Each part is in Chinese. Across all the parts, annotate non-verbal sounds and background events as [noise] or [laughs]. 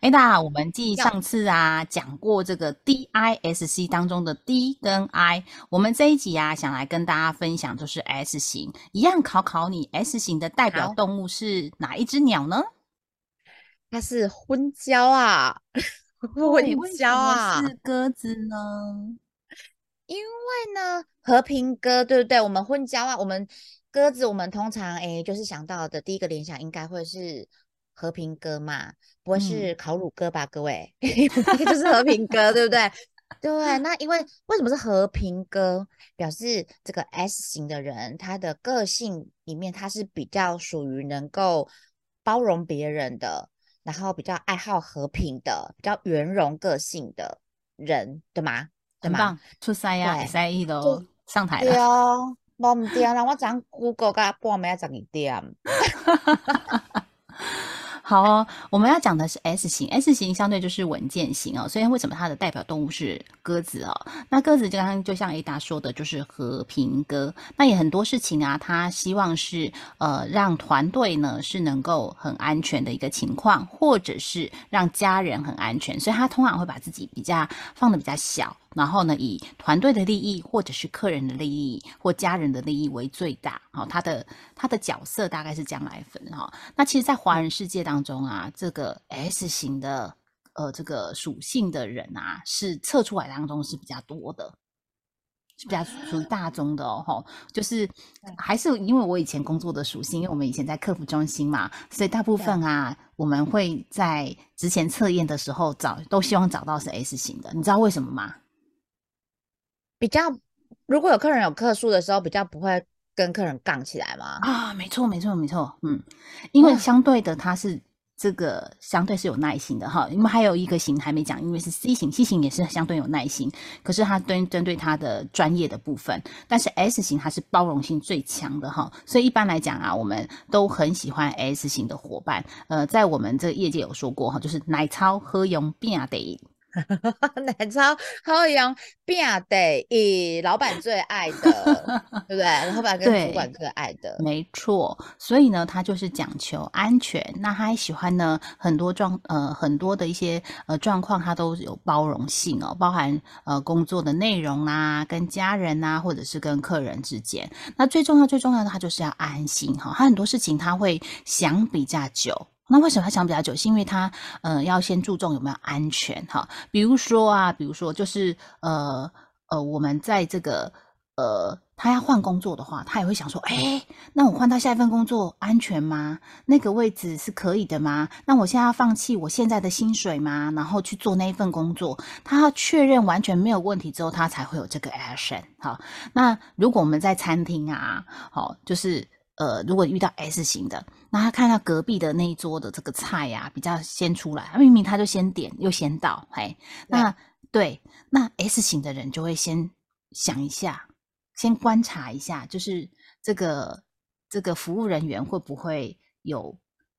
哎，那，我们继上次啊讲过这个 D I S C 当中的 D 跟 I，我们这一集啊想来跟大家分享，就是 S 型，一样考考你，S 型的代表动物是哪一只鸟呢？它是婚交啊，[laughs] 婚交啊，是鸽子呢？因为呢，和平鸽，对不对？我们婚交啊，我们鸽子，我们通常哎，就是想到的第一个联想应该会是。和平鸽嘛，不会是烤乳鸽吧？各位，[laughs] 就是和平鸽，对不对？[laughs] 对，那因为为什么是和平鸽？表示这个 S 型的人，他的个性里面他是比较属于能够包容别人的，然后比较爱好和平的，比较圆融个性的人，对吗？很棒，出赛呀，赛一都上台了。对哦，冇唔掂啦，我讲 Google 加半暝十二点。[laughs] 好哦，我们要讲的是 S 型，S 型相对就是稳健型哦。所以为什么它的代表动物是鸽子哦？那鸽子就刚刚就像 A 达说的，就是和平鸽。那也很多事情啊，他希望是呃让团队呢是能够很安全的一个情况，或者是让家人很安全，所以他通常会把自己比较放的比较小。然后呢，以团队的利益，或者是客人的利益，或家人的利益为最大。好，他的他的角色大概是这样来分哈。那其实，在华人世界当中啊，这个 S 型的呃这个属性的人啊，是测出来当中是比较多的，是比较属于大众的哦。哈，就是还是因为我以前工作的属性，因为我们以前在客服中心嘛，所以大部分啊，我们会在之前测验的时候找，都希望找到是 S 型的。你知道为什么吗？比较，如果有客人有客诉的时候，比较不会跟客人杠起来吗？啊，没错，没错，没错，嗯，因为相对的，他是这个相对是有耐心的哈。因为还有一个型还没讲，因为是 C 型，C 型也是相对有耐心，可是它针针对它的专业的部分，但是 S 型它是包容性最强的哈。所以一般来讲啊，我们都很喜欢 S 型的伙伴。呃，在我们这个业界有说过哈，就是奶超喝用变得。[laughs] 奶超好用，变得以老板最爱的，对不对？老板跟主管最爱的，没错。所以呢，他就是讲求安全。那他还喜欢呢，很多状呃很多的一些呃状况，他都有包容性哦，包含呃工作的内容啊，跟家人啊，或者是跟客人之间。那最重要最重要的，他就是要安心哈。他很多事情他会想比较久。那为什么他想比较久？是因为他，呃，要先注重有没有安全哈。比如说啊，比如说就是，呃呃，我们在这个，呃，他要换工作的话，他也会想说，哎，那我换到下一份工作安全吗？那个位置是可以的吗？那我现在要放弃我现在的薪水吗？然后去做那一份工作，他要确认完全没有问题之后，他才会有这个 action。哈，那如果我们在餐厅啊，好，就是。呃，如果遇到 S 型的，那他看到隔壁的那一桌的这个菜呀，比较先出来，明明他就先点又先到，嘿，那对，那 S 型的人就会先想一下，先观察一下，就是这个这个服务人员会不会有。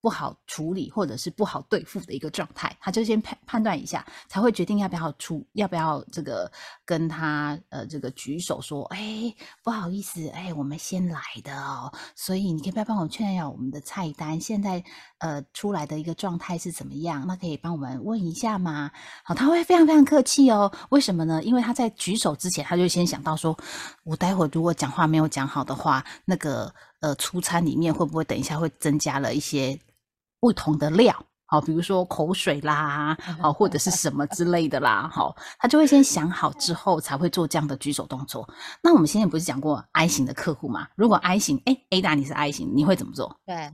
不好处理或者是不好对付的一个状态，他就先判判断一下，才会决定要不要出，要不要这个跟他呃这个举手说，哎，不好意思，哎，我们先来的哦，所以你可以不要帮我确认一下我们的菜单现在呃出来的一个状态是怎么样？那可以帮我们问一下吗？好，他会非常非常客气哦。为什么呢？因为他在举手之前，他就先想到说，我待会如果讲话没有讲好的话，那个呃出餐里面会不会等一下会增加了一些。不同的料，好，比如说口水啦，好，或者是什么之类的啦，好，他就会先想好之后才会做这样的举手动作。那我们现在不是讲过 I 型的客户吗？如果 I 型，哎，A 大你是 I 型，你会怎么做？对，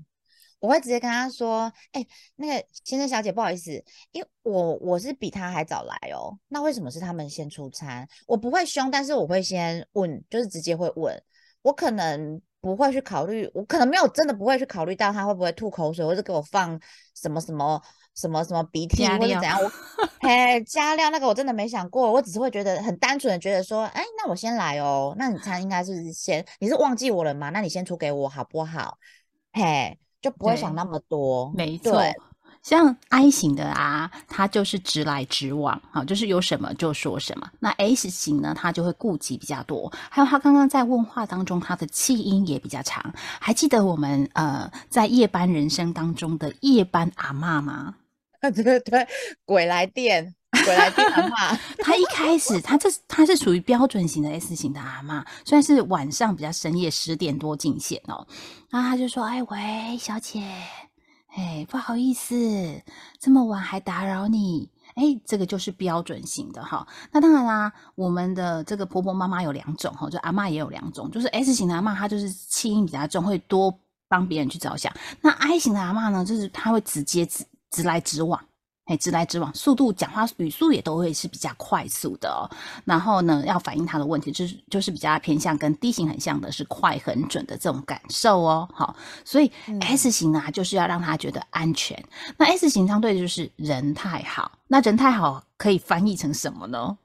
我会直接跟他说，哎，那个先生小姐，不好意思，因为我我是比他还早来哦，那为什么是他们先出餐？我不会凶，但是我会先问，就是直接会问，我可能。不会去考虑，我可能没有真的不会去考虑到他会不会吐口水，或者给我放什么什么什么什么鼻涕或者怎样。我嘿加料那个我真的没想过，我只是会觉得很单纯的觉得说，哎，那我先来哦，那你餐应该是先你是忘记我了吗？那你先出给我好不好？嘿，就不会想那么多，没错。像 I 型的啊，他就是直来直往，好，就是有什么就说什么。那 S 型呢，他就会顾忌比较多。还有他刚刚在问话当中，他的气音也比较长。还记得我们呃在夜班人生当中的夜班阿妈吗？对对对，鬼来电，鬼来电阿妈。他一开始他这他是属于标准型的 S 型的阿妈，虽然是晚上比较深夜十点多进线哦，然后他就说：“哎喂，小姐。”哎，不好意思，这么晚还打扰你。哎，这个就是标准型的哈。那当然啦，我们的这个婆婆妈妈有两种哈，就阿妈也有两种。就是 S 型的阿妈，她就是气音比较重，会多帮别人去着想。那 I 型的阿妈呢，就是她会直接直直来直往。哎，直来直往，速度讲话语速也都会是比较快速的哦。然后呢，要反映他的问题，就是就是比较偏向跟 D 型很像的，是快很准的这种感受哦。好，所以 S 型啊，就是要让他觉得安全。那 S 型相对就是人太好。那人太好可以翻译成什么呢？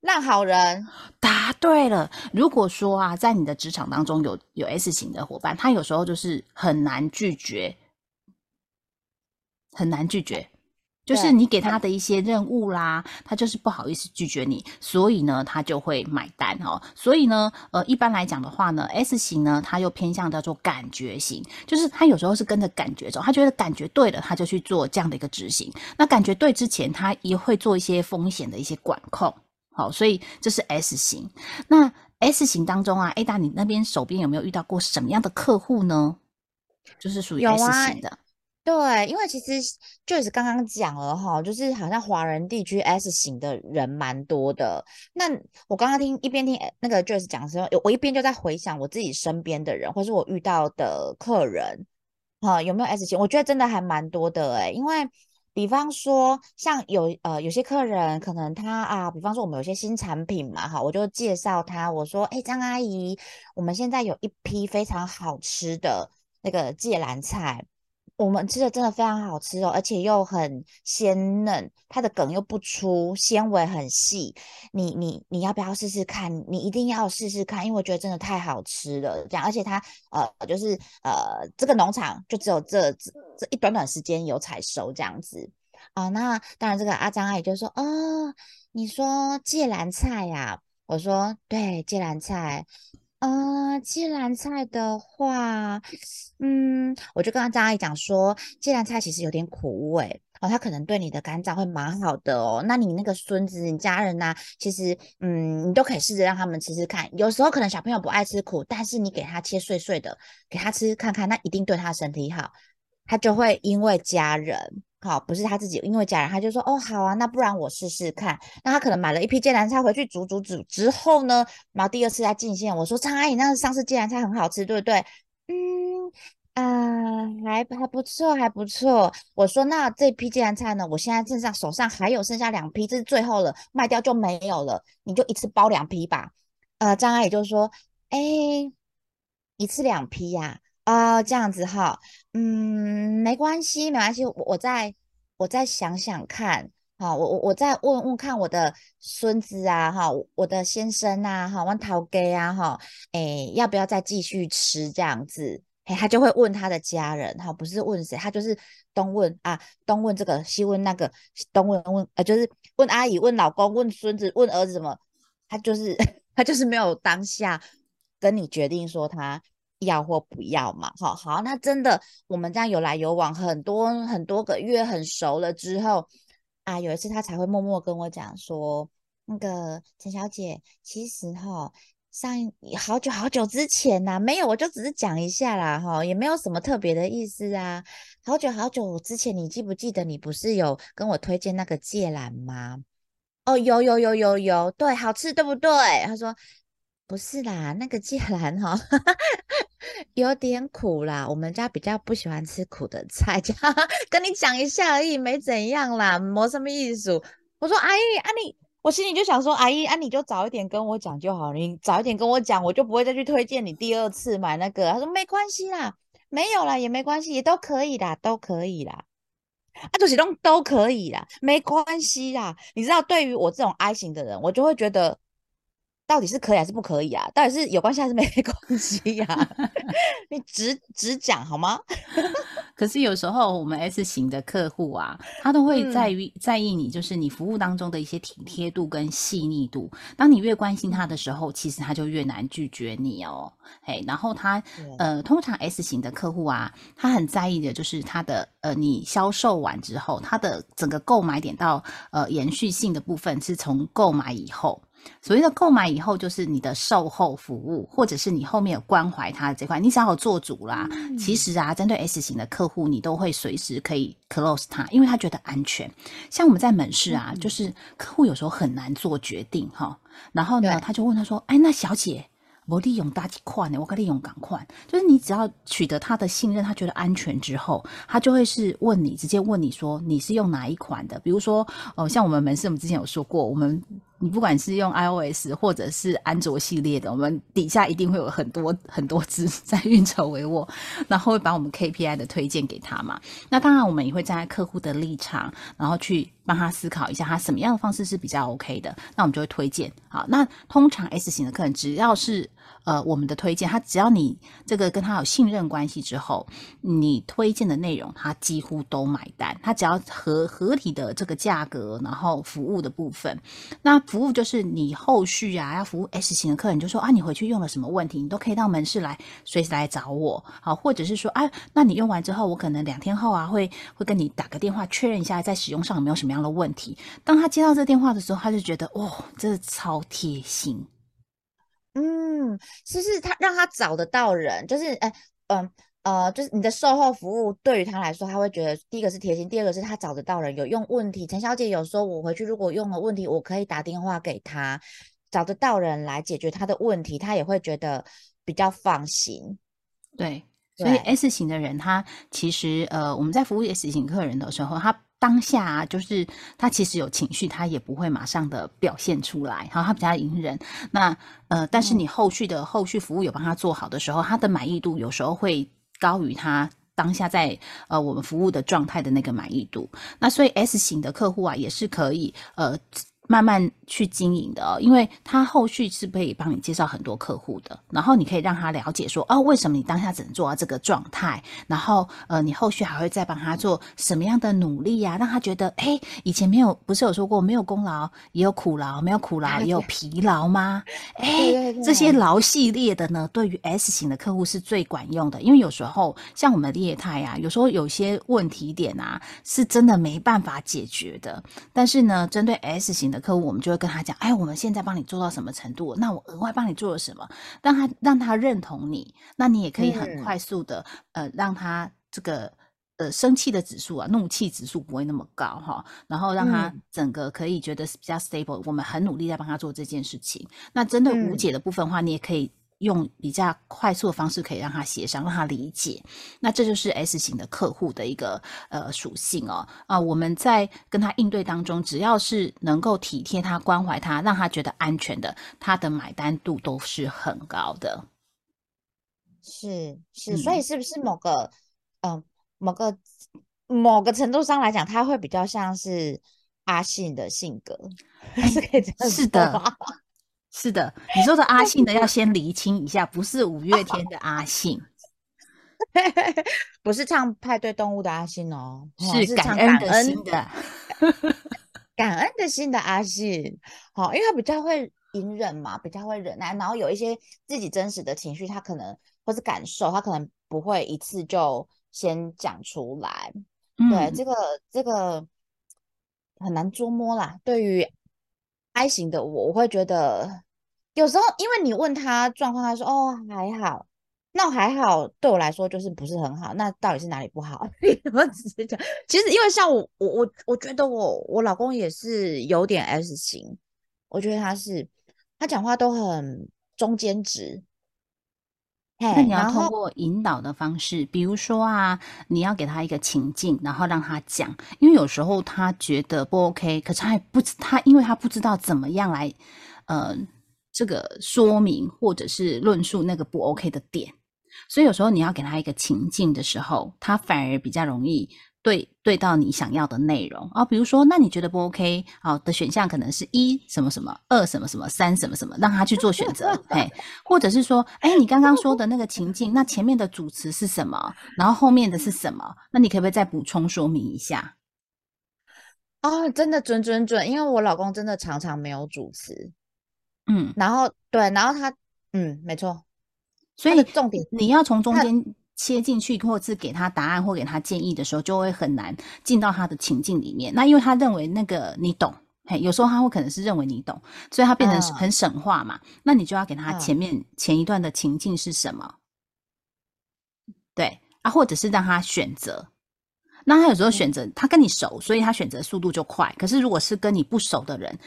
烂好人。答对了。如果说啊，在你的职场当中有有 S 型的伙伴，他有时候就是很难拒绝，很难拒绝。就是你给他的一些任务啦，他就是不好意思拒绝你，所以呢，他就会买单哦。所以呢，呃，一般来讲的话呢，S 型呢，他又偏向叫做感觉型，就是他有时候是跟着感觉走，他觉得感觉对了，他就去做这样的一个执行。那感觉对之前，他也会做一些风险的一些管控。好，所以这是 S 型。那 S 型当中啊，A 大，你那边手边有没有遇到过什么样的客户呢？就是属于 S 型的。对，因为其实 Joyce 刚刚讲了哈，就是好像华人地区 S 型的人蛮多的。那我刚刚听一边听那个 Joyce 讲的时候，我一边就在回想我自己身边的人，或是我遇到的客人，哈，有没有 S 型？我觉得真的还蛮多的诶，因为比方说像有呃有些客人可能他啊，比方说我们有些新产品嘛，哈，我就介绍他，我说，哎，张阿姨，我们现在有一批非常好吃的那个芥蓝菜。我们吃的真的非常好吃哦，而且又很鲜嫩，它的梗又不粗，纤维很细。你你你要不要试试看？你一定要试试看，因为我觉得真的太好吃了。这样，而且它呃，就是呃，这个农场就只有这这这一短短时间有采收这样子啊。那当然，这个阿张阿姨就说：“哦，你说芥蓝菜呀？”我说：“对，芥蓝菜。”呃，芥蓝菜的话，嗯，我就跟张阿姨讲说，芥蓝菜其实有点苦味哦，它可能对你的肝脏会蛮好的哦。那你那个孙子、你家人呐，其实，嗯，你都可以试着让他们吃吃看。有时候可能小朋友不爱吃苦，但是你给他切碎碎的，给他吃看看，那一定对他身体好，他就会因为家人。好，不是他自己，因为家人，他就说，哦，好啊，那不然我试试看。那他可能买了一批芥蓝菜回去煮煮煮之后呢，然后第二次再进线，我说张阿姨，那上次芥蓝菜很好吃，对不对？嗯，啊，还还不错，还不错。我说那这批芥蓝菜呢，我现在正上手上还有剩下两批，这是最后了，卖掉就没有了，你就一次包两批吧。呃，张阿姨就说，哎，一次两批呀。啊，这样子哈，嗯，没关系，没关系，我我再我再想想看，好，我我我再问问看我的孙子啊，哈，我的先生啊，哈，问陶给啊，哈，哎，要不要再继续吃这样子？哎，他就会问他的家人，哈，不是问谁，他就是东问啊，东问这个，西问那个，东问问，呃，就是问阿姨，问老公，问孙子，问儿子什么，他就是 [laughs] 他就是没有当下跟你决定说他。要或不要嘛？好好，那真的我们这样有来有往很多很多个月，很熟了之后啊，有一次他才会默默跟我讲说，那个陈小姐，其实哈，上好久好久之前呐，没有，我就只是讲一下啦，哈，也没有什么特别的意思啊。好久好久之前，你记不记得你不是有跟我推荐那个芥兰吗？哦，有有有有有，对，好吃对不对？他说。不是啦，那个芥兰哈有点苦啦，我们家比较不喜欢吃苦的菜，[laughs] 跟你讲一下而已，没怎样啦，没什么意思。我说阿姨，啊你我心里就想说，阿姨啊，你就早一点跟我讲就好，你早一点跟我讲，我就不会再去推荐你第二次买那个。他说没关系啦，没有啦，也没关系，也都可以啦，都可以啦。啊，就是都都可以啦，没关系啦。你知道，对于我这种 I 型的人，我就会觉得。到底是可以还是不可以啊？到底是有关系还是没关系呀？[laughs] 你直直讲好吗？[laughs] 可是有时候我们 S 型的客户啊，他都会在于在意你，就是你服务当中的一些体贴度跟细腻度。当你越关心他的时候，其实他就越难拒绝你哦。嘿，然后他呃，通常 S 型的客户啊，他很在意的就是他的呃，你销售完之后，他的整个购买点到呃延续性的部分是从购买以后。所谓的购买以后，就是你的售后服务，或者是你后面有关怀他的这块，你只要有做主啦。其实啊，针对 S 型的客户，你都会随时可以 close 他，因为他觉得安全。像我们在门市啊，就是客户有时候很难做决定哈，然后呢，他就问他说：“哎，那小姐，我利用大几款呢？我可利用港款，就是你只要取得他的信任，他觉得安全之后，他就会是问你，直接问你说你是用哪一款的？比如说，哦，像我们门市，我们之前有说过，我们。你不管是用 iOS 或者是安卓系列的，我们底下一定会有很多 [laughs] 很多只在运筹帷幄，然后会把我们 KPI 的推荐给他嘛。那当然，我们也会站在客户的立场，然后去帮他思考一下，他什么样的方式是比较 OK 的，那我们就会推荐。好，那通常 S 型的客人只要是。呃，我们的推荐，他只要你这个跟他有信任关系之后，你推荐的内容他几乎都买单。他只要合合理的这个价格，然后服务的部分，那服务就是你后续啊要服务 S 型的客人，就说啊你回去用了什么问题，你都可以到门市来随时来找我，好，或者是说啊，那你用完之后，我可能两天后啊会会跟你打个电话确认一下在使用上有没有什么样的问题。当他接到这电话的时候，他就觉得哇，这超贴心。嗯，就是他让他找得到人，就是哎，嗯呃，就是你的售后服务对于他来说，他会觉得第一个是贴心，第二个是他找得到人，有用问题。陈小姐有说，我回去如果用了问题，我可以打电话给他，找得到人来解决他的问题，他也会觉得比较放心。对，所以 S 型的人，他其实呃，我们在服务 S 型客人的时候，他。当下啊，就是他其实有情绪，他也不会马上的表现出来，好，他比较隐忍。那呃，但是你后续的后续服务有帮他做好的时候，他的满意度有时候会高于他当下在呃我们服务的状态的那个满意度。那所以 S 型的客户啊，也是可以呃。慢慢去经营的哦，因为他后续是可以帮你介绍很多客户的，然后你可以让他了解说，哦，为什么你当下只能做到这个状态，然后呃，你后续还会再帮他做什么样的努力呀，让他觉得，哎，以前没有，不是有说过没有功劳也有苦劳，没有苦劳也 [laughs] 有疲劳吗？哎，这些劳系列的呢，对于 S 型的客户是最管用的，因为有时候像我们的业态呀，有时候有些问题点啊，是真的没办法解决的，但是呢，针对 S 型的。客户我们就会跟他讲，哎，我们现在帮你做到什么程度？那我额外帮你做了什么？让他让他认同你，那你也可以很快速的呃，让他这个呃生气的指数啊，怒气指数不会那么高哈，然后让他整个可以觉得是比较 stable。我们很努力在帮他做这件事情。那针对无解的部分的话，你也可以。用比较快速的方式可以让他协商，让他理解。那这就是 S 型的客户的一个呃属性哦。啊，我们在跟他应对当中，只要是能够体贴他、关怀他，让他觉得安全的，他的买单度都是很高的。是是，所以是不是某个嗯某个某个程度上来讲，他会比较像是阿信的性格，[laughs] 是可以这样是的。是的，你说的阿信呢，要先厘清一下，不是五月天的阿信，[laughs] 不是唱派对动物的阿信哦，是感恩的心的，[laughs] 感恩的心的阿信。好，因为他比较会隐忍嘛，比较会忍耐，然后有一些自己真实的情绪，他可能或是感受，他可能不会一次就先讲出来。对，这个这个很难捉摸啦。对于 I 型的我，我会觉得有时候，因为你问他状况，他说哦还好，那还好，对我来说就是不是很好。那到底是哪里不好？我只是讲，其实因为像我，我我我觉得我我老公也是有点 S 型，我觉得他是他讲话都很中间值，那你要通过引导的方式，比如说啊，你要给他一个情境，然后让他讲，因为有时候他觉得不 OK，可是他也不知他，因为他不知道怎么样来，呃，这个说明或者是论述那个不 OK 的点，所以有时候你要给他一个情境的时候，他反而比较容易。对对到你想要的内容啊，比如说，那你觉得不 OK 好的选项可能是一什么什么，二什么什么，三什么什么，让他去做选择，嘿，或者是说，哎，你刚刚说的那个情境，那前面的主词是什么，然后后面的是什么？那你可不可以再补充说明一下？哦，真的准准准，因为我老公真的常常没有主词，嗯，然后对，然后他，嗯，没错，所以重点你要从中间。切进去，或是给他答案或给他建议的时候，就会很难进到他的情境里面。那因为他认为那个你懂，嘿，有时候他会可能是认为你懂，所以他变成很省话嘛。那你就要给他前面前一段的情境是什么？对啊，或者是让他选择。那他有时候选择他跟你熟，所以他选择速度就快。可是如果是跟你不熟的人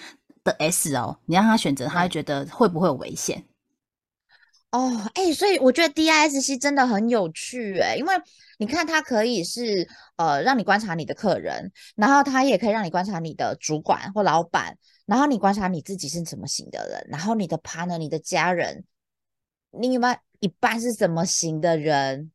的 S 哦，你让他选择，他会觉得会不会有危险？哦，哎，所以我觉得 D I S C 真的很有趣，哎，因为你看，它可以是呃让你观察你的客人，然后它也可以让你观察你的主管或老板，然后你观察你自己是怎么型的人，然后你的 partner、你的家人，另外一半是怎么型的人。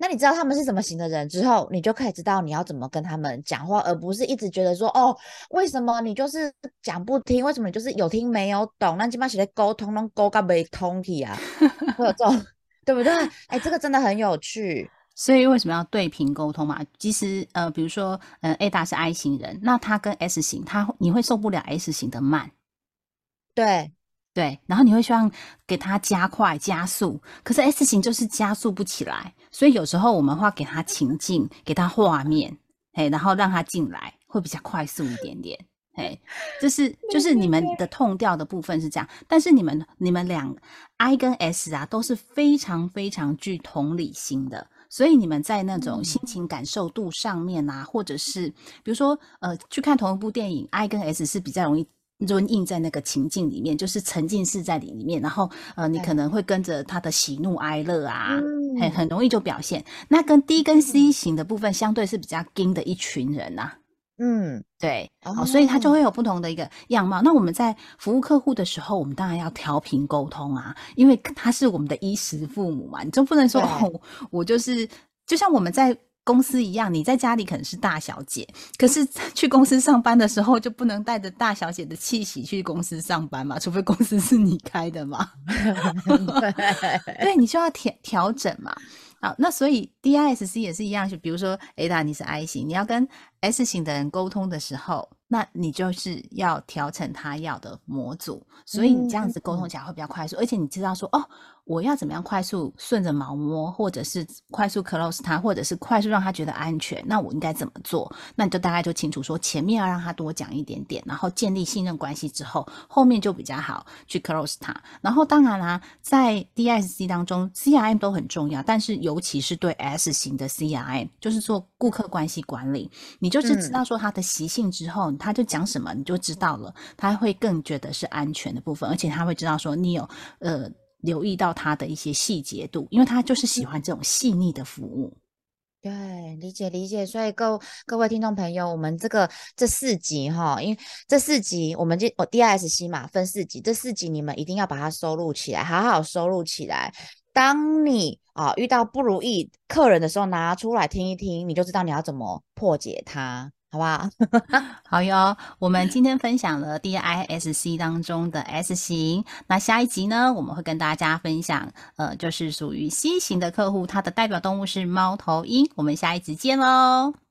那你知道他们是什么型的人之后，你就可以知道你要怎么跟他们讲话，而不是一直觉得说哦，为什么你就是讲不听？为什么你就是有听没有懂？那基本上是在沟通，能沟个没通体啊，[laughs] 会有这种，对不对？哎，这个真的很有趣。所以为什么要对频沟通嘛？其实呃，比如说呃，A 大是 I 型人，那他跟 S 型，他你会受不了 S 型的慢，对。对，然后你会希望给他加快加速，可是 S 型就是加速不起来，所以有时候我们会给他情境，给他画面，嘿，然后让他进来，会比较快速一点点，嘿，这是就是你们的痛调的部分是这样，但是你们你们两 I 跟 S 啊都是非常非常具同理心的，所以你们在那种心情感受度上面啊，或者是比如说呃去看同一部电影，I 跟 S 是比较容易。就印在那个情境里面，就是沉浸式在里面，然后呃，你可能会跟着他的喜怒哀乐啊，很很容易就表现。那跟 D 跟 C 型的部分相对是比较硬的一群人呐。嗯，对，好，所以他就会有不同的一个样貌。那我们在服务客户的时候，我们当然要调频沟通啊，因为他是我们的衣食父母嘛，你就不能说哦，我就是就像我们在。公司一样，你在家里可能是大小姐，可是去公司上班的时候就不能带着大小姐的气息去公司上班嘛？除非公司是你开的嘛？[laughs] 对，你就要调调整嘛。好，那所以 D I S C 也是一样，就比如说 Ada 你是 I 型，你要跟 S 型的人沟通的时候。那你就是要调成他要的模组，所以你这样子沟通起来会比较快速，而且你知道说哦，我要怎么样快速顺着毛摸，或者是快速 close 他，或者是快速让他觉得安全，那我应该怎么做？那你就大概就清楚说，前面要让他多讲一点点，然后建立信任关系之后，后面就比较好去 close 他。然后当然啦，在 DISC 当中，C R M 都很重要，但是尤其是对 S 型的 C R M，就是做顾客关系管理，你就是知道说他的习性之后。他就讲什么你就知道了，他会更觉得是安全的部分，而且他会知道说你有呃留意到他的一些细节度，因为他就是喜欢这种细腻的服务。对，理解理解。所以各各位听众朋友，我们这个这四集哈，因为这四集我们这我 D S C 嘛分四集，这四集你们一定要把它收录起来，好好收录起来。当你啊遇到不如意客人的时候，拿出来听一听，你就知道你要怎么破解它。好不好？[laughs] 好哟，我们今天分享了 D I S C 当中的 S 型，那下一集呢，我们会跟大家分享，呃，就是属于 C 型的客户，它的代表动物是猫头鹰。我们下一集见喽。